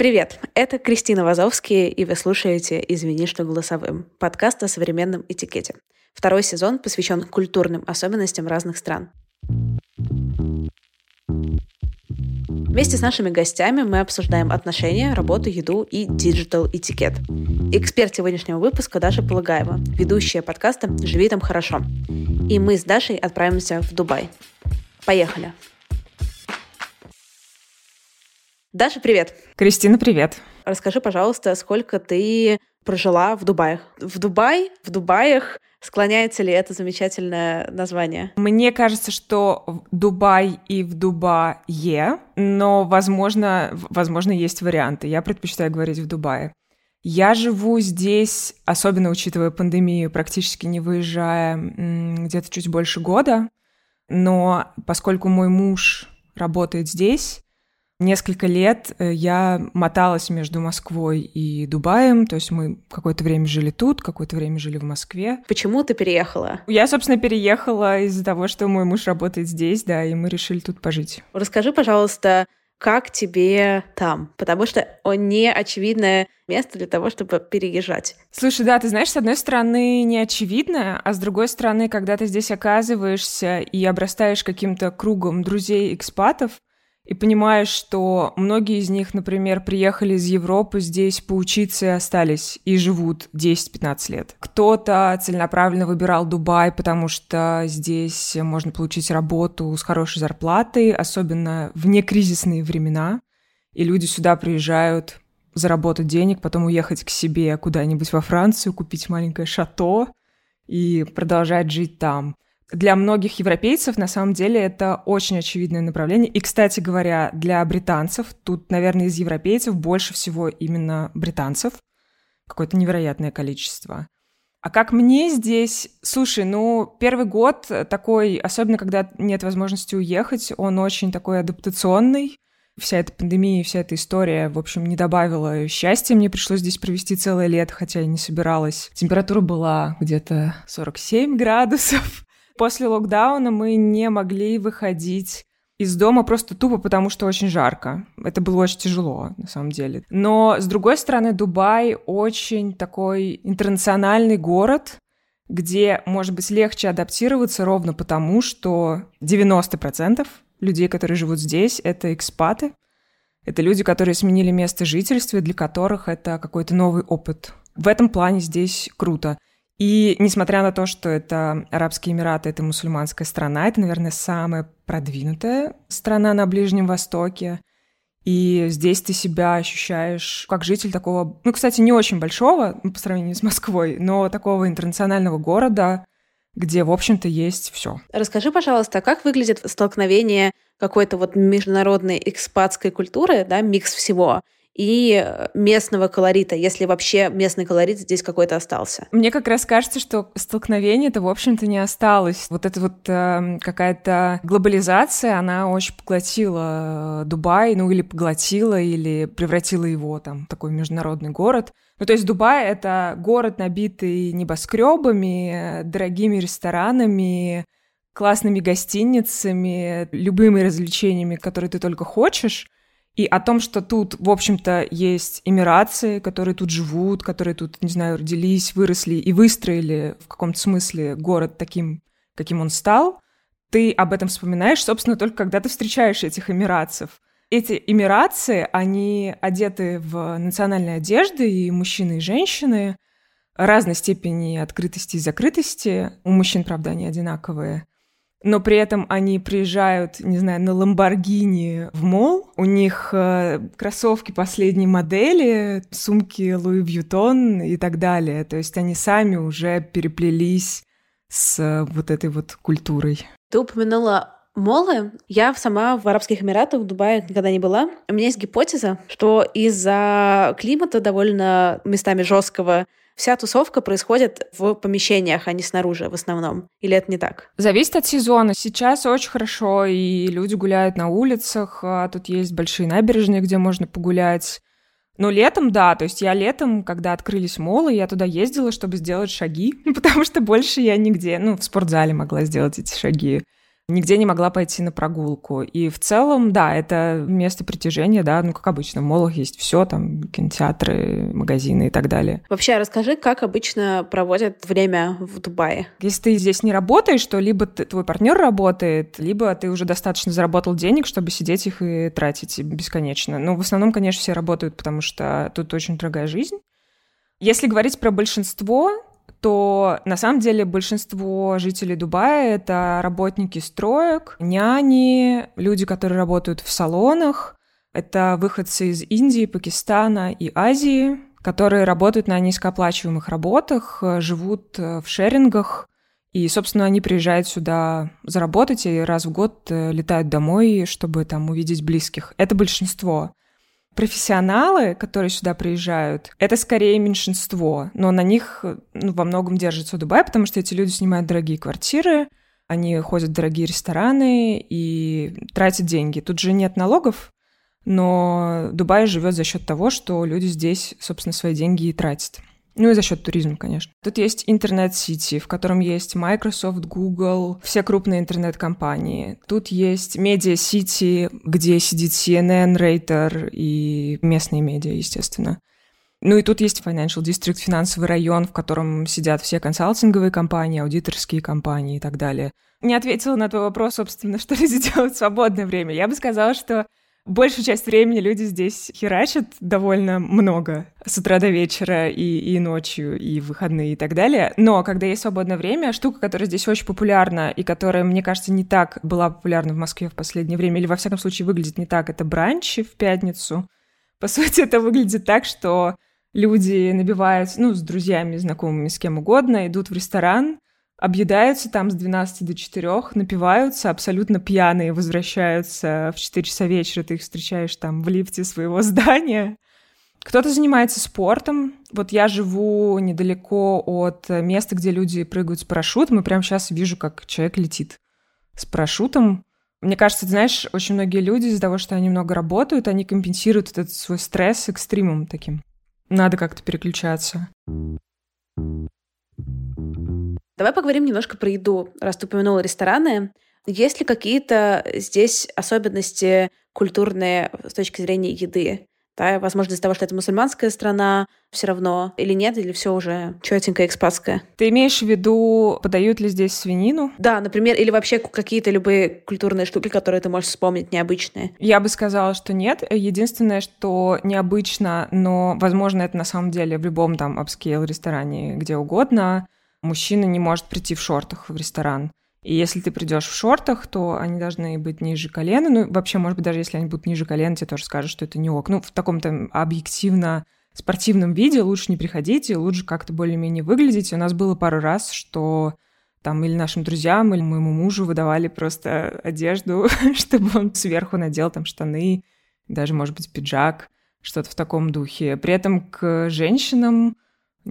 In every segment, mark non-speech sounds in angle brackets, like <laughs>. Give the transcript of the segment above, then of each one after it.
Привет, это Кристина Вазовский, и вы слушаете «Извини, что голосовым» — подкаст о современном этикете. Второй сезон посвящен культурным особенностям разных стран. Вместе с нашими гостями мы обсуждаем отношения, работу, еду и digital этикет. Эксперт сегодняшнего выпуска Даша Полагаева, ведущая подкаста «Живи там хорошо». И мы с Дашей отправимся в Дубай. Поехали! Даша, привет! Кристина, привет! Расскажи, пожалуйста, сколько ты прожила в Дубае? В Дубае, в Дубаях Склоняется ли это замечательное название? Мне кажется, что Дубай и в Дубае, но, возможно, возможно, есть варианты. Я предпочитаю говорить в Дубае. Я живу здесь, особенно учитывая пандемию, практически не выезжая где-то чуть больше года. Но поскольку мой муж работает здесь, Несколько лет э, я моталась между Москвой и Дубаем, то есть мы какое-то время жили тут, какое-то время жили в Москве. Почему ты переехала? Я, собственно, переехала из-за того, что мой муж работает здесь, да, и мы решили тут пожить. Расскажи, пожалуйста, как тебе там? Потому что он не очевидное место для того, чтобы переезжать. Слушай, да, ты знаешь, с одной стороны, не очевидно, а с другой стороны, когда ты здесь оказываешься и обрастаешь каким-то кругом друзей-экспатов, и понимаешь, что многие из них, например, приехали из Европы здесь поучиться и остались, и живут 10-15 лет. Кто-то целенаправленно выбирал Дубай, потому что здесь можно получить работу с хорошей зарплатой, особенно в некризисные времена, и люди сюда приезжают заработать денег, потом уехать к себе куда-нибудь во Францию, купить маленькое шато и продолжать жить там для многих европейцев на самом деле это очень очевидное направление. И, кстати говоря, для британцев, тут, наверное, из европейцев больше всего именно британцев, какое-то невероятное количество. А как мне здесь? Слушай, ну, первый год такой, особенно когда нет возможности уехать, он очень такой адаптационный. Вся эта пандемия, вся эта история, в общем, не добавила счастья. Мне пришлось здесь провести целое лето, хотя я не собиралась. Температура была где-то 47 градусов. После локдауна мы не могли выходить из дома просто тупо потому, что очень жарко. Это было очень тяжело, на самом деле. Но, с другой стороны, Дубай очень такой интернациональный город, где, может быть, легче адаптироваться ровно потому, что 90% людей, которые живут здесь, это экспаты. Это люди, которые сменили место жительства, для которых это какой-то новый опыт. В этом плане здесь круто. И несмотря на то, что это Арабские Эмираты, это мусульманская страна, это, наверное, самая продвинутая страна на Ближнем Востоке. И здесь ты себя ощущаешь как житель такого, ну, кстати, не очень большого ну, по сравнению с Москвой, но такого интернационального города, где, в общем-то, есть все. Расскажи, пожалуйста, как выглядит столкновение какой-то вот международной экспатской культуры, да, микс всего, и местного колорита, если вообще местный колорит здесь какой-то остался. Мне как раз кажется, что столкновение-то, в общем-то, не осталось. Вот эта вот э, какая-то глобализация, она очень поглотила э, Дубай, ну или поглотила, или превратила его там в такой международный город. Ну, то есть Дубай — это город, набитый небоскребами, дорогими ресторанами, классными гостиницами, любыми развлечениями, которые ты только хочешь. И о том, что тут, в общем-то, есть эмирации, которые тут живут, которые тут, не знаю, родились, выросли и выстроили в каком-то смысле город таким, каким он стал, ты об этом вспоминаешь, собственно, только когда ты встречаешь этих эмиратцев. Эти эмирации, они одеты в национальные одежды, и мужчины, и женщины, разной степени открытости и закрытости. У мужчин, правда, они одинаковые но при этом они приезжают, не знаю, на Ламборгини в мол, у них э, кроссовки последней модели, сумки Луи Вьютон и так далее. То есть они сами уже переплелись с э, вот этой вот культурой. Ты упомянула Молы. Я сама в Арабских Эмиратах, в Дубае никогда не была. У меня есть гипотеза, что из-за климата довольно местами жесткого вся тусовка происходит в помещениях, а не снаружи в основном. Или это не так? Зависит от сезона. Сейчас очень хорошо, и люди гуляют на улицах, а тут есть большие набережные, где можно погулять. Но летом, да, то есть я летом, когда открылись молы, я туда ездила, чтобы сделать шаги, <laughs> потому что больше я нигде, ну, в спортзале могла сделать эти шаги нигде не могла пойти на прогулку. И в целом, да, это место притяжения, да, ну, как обычно, в молах есть все, там, кинотеатры, магазины и так далее. Вообще, расскажи, как обычно проводят время в Дубае? Если ты здесь не работаешь, то либо ты, твой партнер работает, либо ты уже достаточно заработал денег, чтобы сидеть их и тратить бесконечно. Но в основном, конечно, все работают, потому что тут очень дорогая жизнь. Если говорить про большинство, то на самом деле большинство жителей Дубая — это работники строек, няни, люди, которые работают в салонах, это выходцы из Индии, Пакистана и Азии, которые работают на низкооплачиваемых работах, живут в шерингах, и, собственно, они приезжают сюда заработать и раз в год э, летают домой, чтобы там увидеть близких. Это большинство. Профессионалы, которые сюда приезжают, это скорее меньшинство, но на них ну, во многом держится Дубай, потому что эти люди снимают дорогие квартиры, они ходят в дорогие рестораны и тратят деньги. Тут же нет налогов, но Дубай живет за счет того, что люди здесь, собственно, свои деньги и тратят. Ну и за счет туризма, конечно. Тут есть интернет-сити, в котором есть Microsoft, Google, все крупные интернет-компании. Тут есть медиа-сити, где сидит CNN, Рейтер и местные медиа, естественно. Ну и тут есть Financial District, финансовый район, в котором сидят все консалтинговые компании, аудиторские компании и так далее. Не ответила на твой вопрос, собственно, <laughs> что люди делают в свободное время. Я бы сказала, что Большую часть времени люди здесь херачат довольно много с утра до вечера и, и ночью, и выходные и так далее. Но когда есть свободное время, штука, которая здесь очень популярна и которая, мне кажется, не так была популярна в Москве в последнее время, или во всяком случае выглядит не так, это бранчи в пятницу. По сути, <laughs> это выглядит так, что люди набиваются, ну, с друзьями, знакомыми, с кем угодно, идут в ресторан, объедаются там с 12 до 4, напиваются, абсолютно пьяные, возвращаются в 4 часа вечера, ты их встречаешь там в лифте своего <laughs> здания. Кто-то занимается спортом. Вот я живу недалеко от места, где люди прыгают с парашютом, и прямо сейчас вижу, как человек летит с парашютом. Мне кажется, ты знаешь, очень многие люди из-за того, что они много работают, они компенсируют этот свой стресс экстримом таким. Надо как-то переключаться. Давай поговорим немножко про еду, раз ты упомянула рестораны. Есть ли какие-то здесь особенности культурные с точки зрения еды? Да, возможно, из-за того, что это мусульманская страна, все равно или нет, или все уже четенькое экспатское. Ты имеешь в виду, подают ли здесь свинину? Да, например, или вообще какие-то любые культурные штуки, которые ты можешь вспомнить, необычные? Я бы сказала, что нет. Единственное, что необычно, но, возможно, это на самом деле в любом там upscale ресторане, где угодно, мужчина не может прийти в шортах в ресторан. И если ты придешь в шортах, то они должны быть ниже колена. Ну, вообще, может быть, даже если они будут ниже колена, тебе тоже скажут, что это не ок. Ну, в таком-то объективно спортивном виде лучше не приходите, лучше как-то более-менее выглядеть. У нас было пару раз, что там или нашим друзьям, или моему мужу выдавали просто одежду, <laughs> чтобы он сверху надел там штаны, даже, может быть, пиджак, что-то в таком духе. При этом к женщинам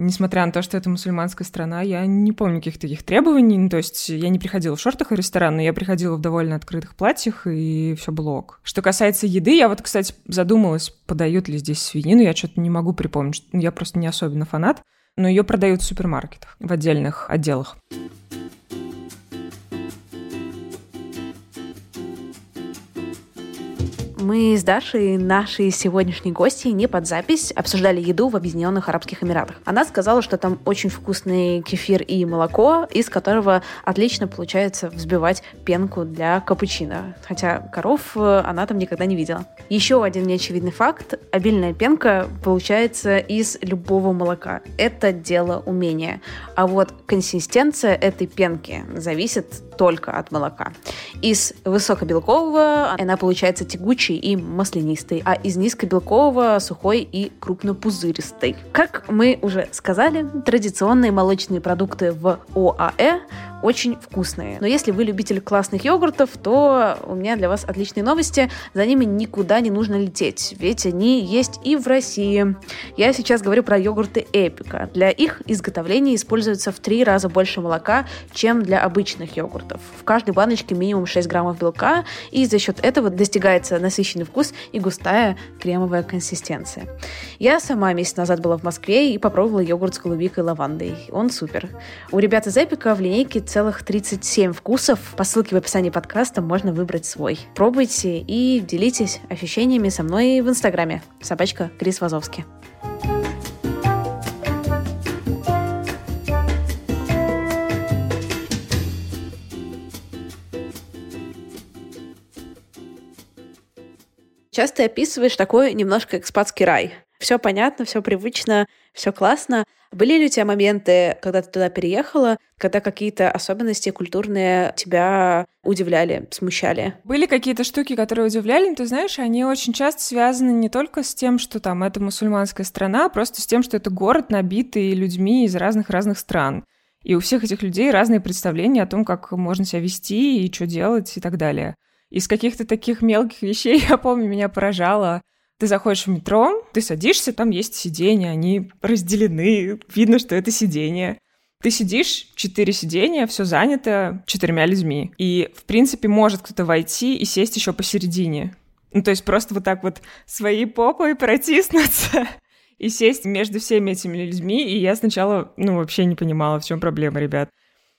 Несмотря на то, что это мусульманская страна, я не помню каких-то таких требований. Ну, то есть я не приходила в шортах в ресторан, но я приходила в довольно открытых платьях, и все было ок. Что касается еды, я вот, кстати, задумалась, подают ли здесь свинину. Я что-то не могу припомнить. Я просто не особенно фанат. Но ее продают в супермаркетах, в отдельных отделах. Мы с Дашей, наши сегодняшние гости, не под запись, обсуждали еду в Объединенных Арабских Эмиратах. Она сказала, что там очень вкусный кефир и молоко, из которого отлично получается взбивать пенку для капучино. Хотя коров э, она там никогда не видела. Еще один неочевидный факт. Обильная пенка получается из любого молока. Это дело умения. А вот консистенция этой пенки зависит только от молока. Из высокобелкового она получается тягучей и маслянистой, а из низкобелкового сухой и крупнопузыристой. Как мы уже сказали, традиционные молочные продукты в ОАЭ очень вкусные. Но если вы любитель классных йогуртов, то у меня для вас отличные новости. За ними никуда не нужно лететь, ведь они есть и в России. Я сейчас говорю про йогурты Эпика. Для их изготовления используется в три раза больше молока, чем для обычных йогуртов. В каждой баночке минимум 6 граммов белка, и за счет этого достигается насыщенный вкус и густая кремовая консистенция. Я сама месяц назад была в Москве и попробовала йогурт с голубикой и лавандой. Он супер. У ребят из Эпика в линейке целых 37 вкусов. По ссылке в описании подкаста можно выбрать свой. Пробуйте и делитесь ощущениями со мной в Инстаграме. Собачка Крис Вазовский. Часто описываешь такой немножко экспатский рай. Все понятно, все привычно, все классно. Были ли у тебя моменты, когда ты туда переехала, когда какие-то особенности культурные тебя удивляли, смущали? Были какие-то штуки, которые удивляли, но ты знаешь, они очень часто связаны не только с тем, что там это мусульманская страна, а просто с тем, что это город, набитый людьми из разных-разных стран. И у всех этих людей разные представления о том, как можно себя вести и что делать и так далее. Из каких-то таких мелких вещей, <laughs> я помню, меня поражало ты заходишь в метро, ты садишься, там есть сиденья, они разделены, видно, что это сиденье. Ты сидишь, четыре сиденья, все занято четырьмя людьми. И, в принципе, может кто-то войти и сесть еще посередине. Ну, то есть просто вот так вот своей попой протиснуться <laughs> и сесть между всеми этими людьми. И я сначала, ну, вообще не понимала, в чем проблема, ребят.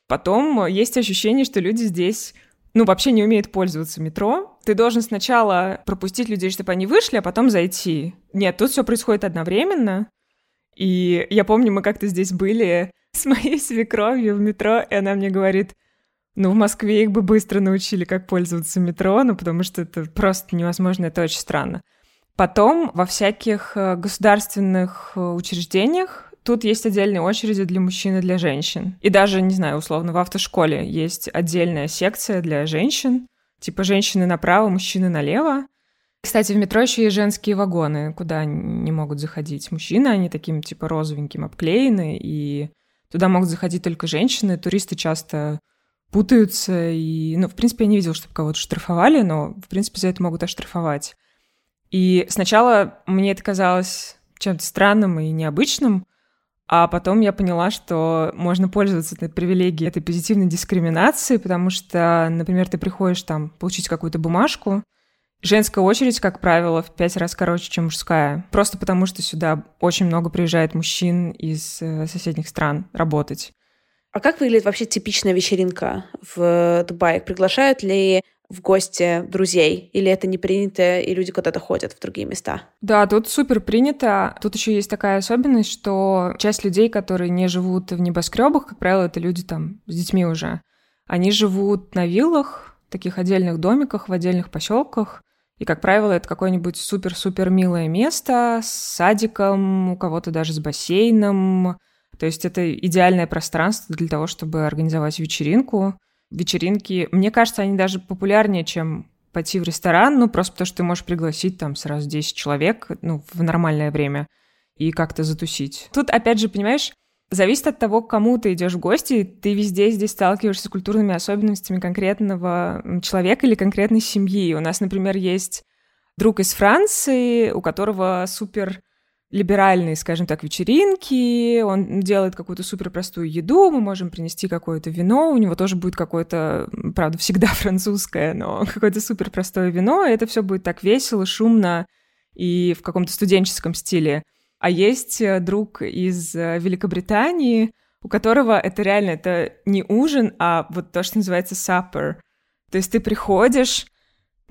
Потом есть ощущение, что люди здесь ну, вообще не умеет пользоваться метро. Ты должен сначала пропустить людей, чтобы они вышли, а потом зайти. Нет, тут все происходит одновременно. И я помню, мы как-то здесь были <laughs> с моей свекровью в метро, и она мне говорит, ну, в Москве их бы быстро научили, как пользоваться метро, ну, потому что это просто невозможно, это очень странно. Потом во всяких э, государственных э, учреждениях Тут есть отдельные очереди для мужчин и для женщин. И даже, не знаю, условно, в автошколе есть отдельная секция для женщин. Типа женщины направо, мужчины налево. Кстати, в метро еще есть женские вагоны, куда не могут заходить мужчины. Они таким, типа, розовеньким обклеены, и туда могут заходить только женщины. Туристы часто путаются, и, ну, в принципе, я не видела, чтобы кого-то штрафовали, но, в принципе, за это могут оштрафовать. И сначала мне это казалось чем-то странным и необычным, а потом я поняла, что можно пользоваться этой привилегией, этой позитивной дискриминации, потому что, например, ты приходишь там получить какую-то бумажку, Женская очередь, как правило, в пять раз короче, чем мужская. Просто потому, что сюда очень много приезжает мужчин из э, соседних стран работать. А как выглядит вообще типичная вечеринка в Дубае? Приглашают ли в гости друзей? Или это не принято, и люди куда-то ходят в другие места? Да, тут супер принято. Тут еще есть такая особенность, что часть людей, которые не живут в небоскребах, как правило, это люди там с детьми уже, они живут на виллах, таких отдельных домиках в отдельных поселках. И, как правило, это какое-нибудь супер-супер милое место с садиком, у кого-то даже с бассейном. То есть это идеальное пространство для того, чтобы организовать вечеринку вечеринки, мне кажется, они даже популярнее, чем пойти в ресторан, ну, просто потому что ты можешь пригласить там сразу 10 человек, ну, в нормальное время и как-то затусить. Тут, опять же, понимаешь, зависит от того, к кому ты идешь в гости, ты везде здесь сталкиваешься с культурными особенностями конкретного человека или конкретной семьи. У нас, например, есть друг из Франции, у которого супер либеральные, скажем так, вечеринки, он делает какую-то супер простую еду, мы можем принести какое-то вино, у него тоже будет какое-то, правда, всегда <laughs> французское, но какое-то супер простое вино, и это все будет так весело, шумно и в каком-то студенческом стиле. А есть э, друг из э, Великобритании, у которого это реально, это не ужин, а вот то, что называется supper. То есть ты приходишь,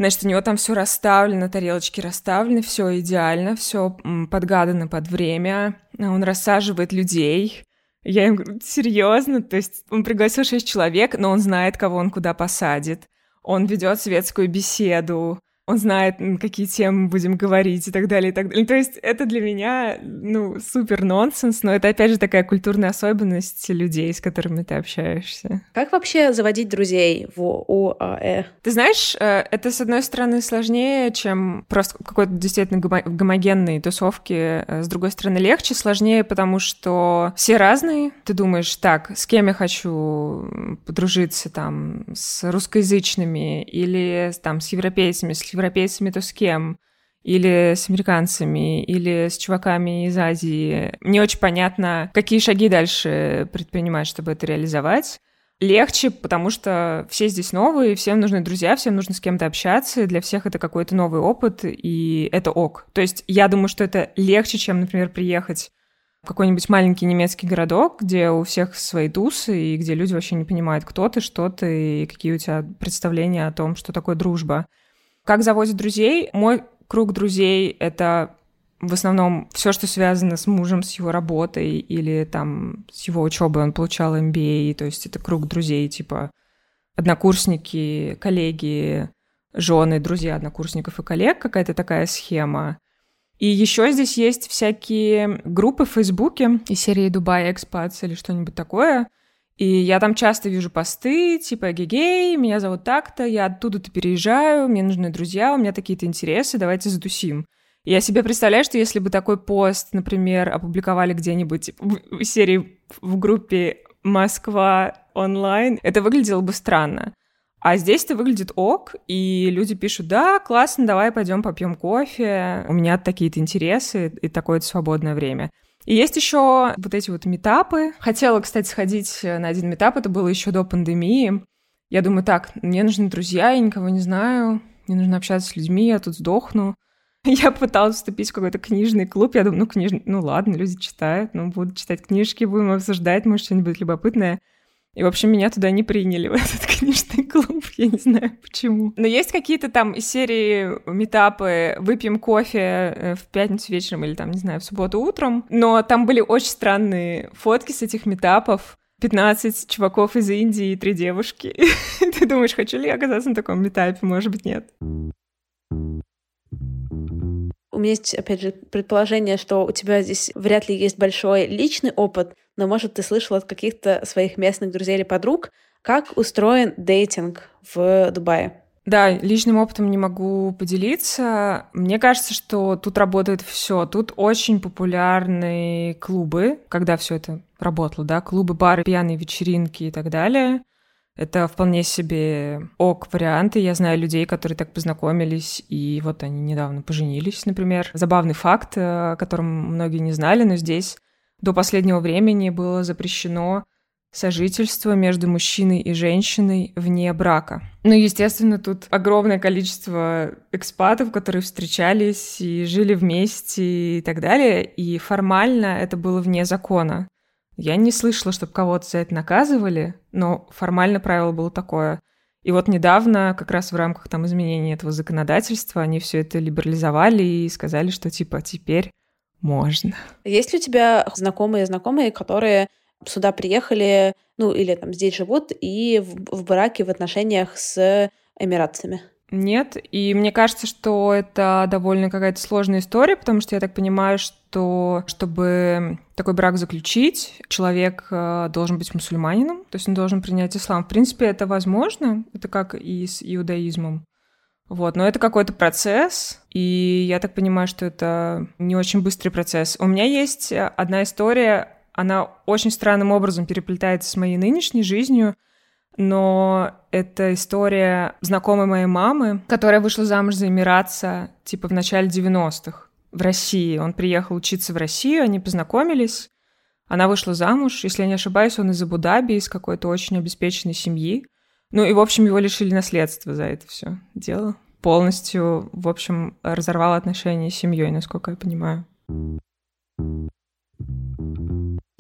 Значит, у него там все расставлено, тарелочки расставлены, все идеально, все подгадано под время. Он рассаживает людей. Я им говорю, серьезно? То есть он пригласил шесть человек, но он знает, кого он куда посадит. Он ведет светскую беседу. Он знает, какие темы будем говорить и так далее, и так далее. То есть это для меня, ну, супер нонсенс, но это, опять же, такая культурная особенность людей, с которыми ты общаешься. Как вообще заводить друзей в ОАЭ? Ты знаешь, э, это, с одной стороны, сложнее, чем просто какой-то действительно гомогенной тусовки, э, с другой стороны, легче, сложнее, потому что все разные. Ты думаешь, так, с кем я хочу подружиться, там, с русскоязычными или там с европейцами, с европейцами, то с кем? или с американцами, или с чуваками из Азии. Не очень понятно, какие шаги дальше предпринимать, чтобы это реализовать. Легче, потому что все здесь новые, всем нужны друзья, всем нужно с кем-то общаться, для всех это какой-то новый опыт, и это ок. То есть я думаю, что это легче, чем, например, приехать в какой-нибудь маленький немецкий городок, где у всех свои тусы, и где люди вообще не понимают, кто ты, что ты, и какие у тебя представления о том, что такое дружба. Как заводят друзей? Мой круг друзей — это в основном все, что связано с мужем, с его работой или там с его учебой, он получал MBA, то есть это круг друзей, типа однокурсники, коллеги, жены, друзья однокурсников и коллег, какая-то такая схема. И еще здесь есть всякие группы в Фейсбуке из серии Дубай Экспатс или что-нибудь такое — и я там часто вижу посты, типа, гей-гей, меня зовут так-то, я оттуда-то переезжаю, мне нужны друзья, у меня такие-то интересы, давайте затусим. И я себе представляю, что если бы такой пост, например, опубликовали где-нибудь в серии в группе «Москва онлайн», это выглядело бы странно. А здесь это выглядит ок, и люди пишут, да, классно, давай пойдем попьем кофе, у меня такие-то интересы и такое-то свободное время. И есть еще вот эти вот метапы. Хотела, кстати, сходить на один метап, это было еще до пандемии. Я думаю, так, мне нужны друзья, я никого не знаю, мне нужно общаться с людьми, я тут сдохну. <laughs> Я пыталась вступить в какой-то книжный клуб. Я думаю, ну, книжный, ну ладно, люди читают, ну, будут читать книжки, будем обсуждать, может, что-нибудь любопытное. И, в общем, меня туда не приняли, в этот книжный клуб. Я не знаю, почему. Но есть какие-то там серии метапы «Выпьем кофе э, в пятницу вечером» или там, не знаю, в субботу утром. Но там были очень странные фотки с этих метапов. 15 чуваков из Индии и три девушки. <laughs> Ты думаешь, хочу ли я оказаться на таком метапе? Может быть, нет. Меня есть, опять же, предположение, что у тебя здесь вряд ли есть большой личный опыт, но, может, ты слышал от каких-то своих местных друзей или подруг, как устроен дейтинг в Дубае? Да, личным опытом не могу поделиться. Мне кажется, что тут работает все. Тут очень популярные клубы, когда все это работало, да, клубы, бары, пьяные вечеринки и так далее. Это вполне себе ок варианты. Я знаю людей, которые так познакомились, и вот они недавно поженились, например. Забавный факт, о котором многие не знали, но здесь до последнего времени было запрещено сожительство между мужчиной и женщиной вне брака. Ну, естественно, тут огромное количество экспатов, которые встречались и жили вместе и так далее, и формально это было вне закона. Я не слышала, чтобы кого-то за это наказывали, но формально правило было такое. И вот недавно, как раз в рамках там изменения этого законодательства, они все это либерализовали и сказали, что типа теперь можно. Есть ли у тебя знакомые знакомые, которые сюда приехали, ну или там здесь живут и в, в браке, в отношениях с эмиратцами? Нет, и мне кажется, что это довольно какая-то сложная история, потому что я так понимаю, что чтобы такой брак заключить, человек э, должен быть мусульманином, то есть он должен принять ислам. В принципе, это возможно, это как и с иудаизмом. Вот, но это какой-то процесс, и я так понимаю, что это не очень быстрый процесс. У меня есть одна история, она очень странным образом переплетается с моей нынешней жизнью, но это история знакомой моей мамы, которая вышла замуж за эмиратца, типа в начале 90-х в России. Он приехал учиться в Россию, они познакомились, она вышла замуж, если я не ошибаюсь, он из Абу-Даби, из какой-то очень обеспеченной семьи. Ну и, в общем, его лишили наследства за это все дело. Полностью, в общем, разорвал отношения с семьей, насколько я понимаю.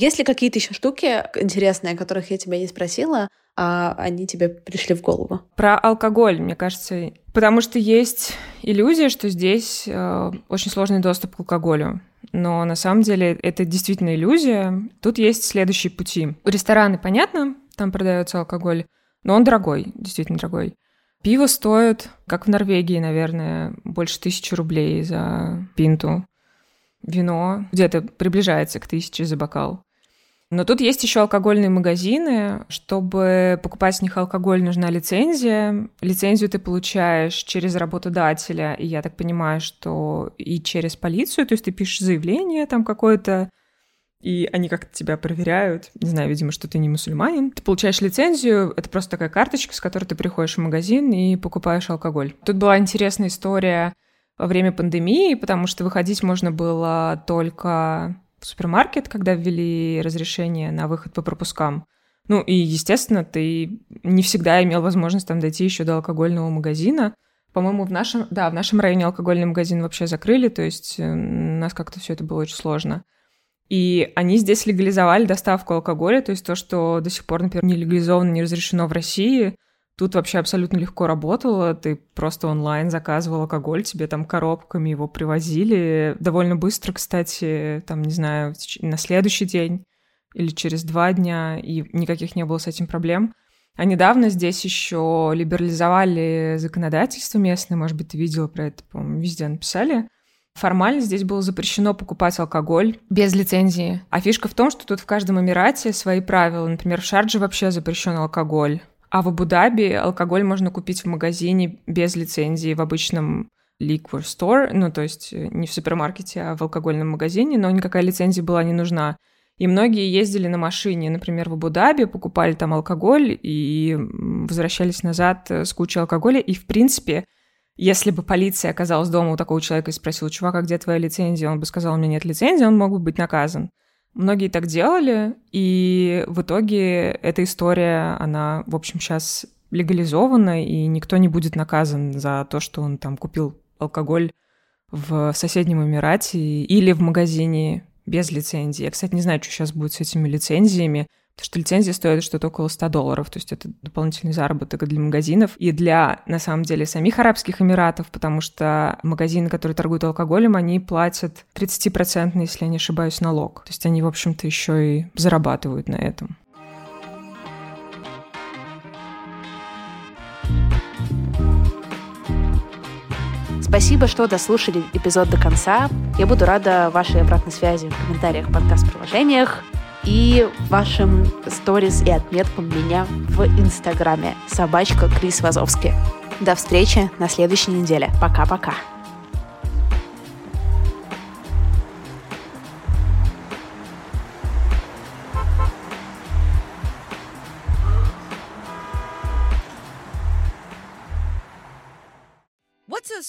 Есть ли какие-то еще штуки интересные, о которых я тебя не спросила, а они тебе пришли в голову? Про алкоголь, мне кажется, потому что есть иллюзия, что здесь э, очень сложный доступ к алкоголю. Но на самом деле это действительно иллюзия. Тут есть следующие пути. Рестораны, понятно, там продается алкоголь, но он дорогой, действительно дорогой. Пиво стоит, как в Норвегии, наверное, больше тысячи рублей за пинту. Вино где-то приближается к тысяче за бокал. Но тут есть еще алкогольные магазины. Чтобы покупать с них алкоголь, нужна лицензия. Лицензию ты получаешь через работодателя, и я так понимаю, что и через полицию. То есть ты пишешь заявление там какое-то, и они как-то тебя проверяют. Не знаю, видимо, что ты не мусульманин. Ты получаешь лицензию, это просто такая карточка, с которой ты приходишь в магазин и покупаешь алкоголь. Тут была интересная история во время пандемии, потому что выходить можно было только в супермаркет, когда ввели разрешение на выход по пропускам. Ну и, естественно, ты не всегда имел возможность там дойти еще до алкогольного магазина. По-моему, в нашем, да, в нашем районе алкогольный магазин вообще закрыли, то есть э, у нас как-то все это было очень сложно. И они здесь легализовали доставку алкоголя, то есть то, что до сих пор, например, не легализовано, не разрешено в России, тут вообще абсолютно легко работало. Ты просто онлайн заказывал алкоголь, тебе там коробками его привозили. Довольно быстро, кстати, там, не знаю, на следующий день или через два дня, и никаких не было с этим проблем. А недавно здесь еще либерализовали законодательство местное, может быть, ты видела про это, по-моему, везде написали — Формально здесь было запрещено покупать алкоголь без лицензии. А фишка в том, что тут в каждом Эмирате свои правила. Например, в Шардже вообще запрещен алкоголь. А в Абу-Даби алкоголь можно купить в магазине без лицензии в обычном liquor store, ну, то есть э, не в супермаркете, а в алкогольном магазине, но никакая лицензия была не нужна. И многие ездили на машине, например, в Абу-Даби, покупали там алкоголь и возвращались назад э, с кучей алкоголя. И, в принципе, если бы полиция оказалась дома у такого человека и спросила, чувак, а где твоя лицензия? Он бы сказал, у меня нет лицензии, он мог бы быть наказан. Многие так делали, и в итоге эта история, она, в общем, сейчас легализована, и никто не будет наказан за то, что он там купил алкоголь в соседнем Эмирате или в магазине без лицензии. Я, кстати, не знаю, что сейчас будет с этими лицензиями. Потому что лицензия стоит что-то около 100 долларов, то есть это дополнительный заработок для магазинов и для, на самом деле, самих Арабских Эмиратов, потому что магазины, которые торгуют алкоголем, они платят 30%, если я не ошибаюсь, налог. То есть они, в общем-то, еще и зарабатывают на этом. Спасибо, что дослушали эпизод до конца. Я буду рада вашей обратной связи в комментариях подкаст-приложениях и вашим сторис и отметкам меня в Инстаграме. Собачка Крис Вазовский. До встречи на следующей неделе. Пока-пока.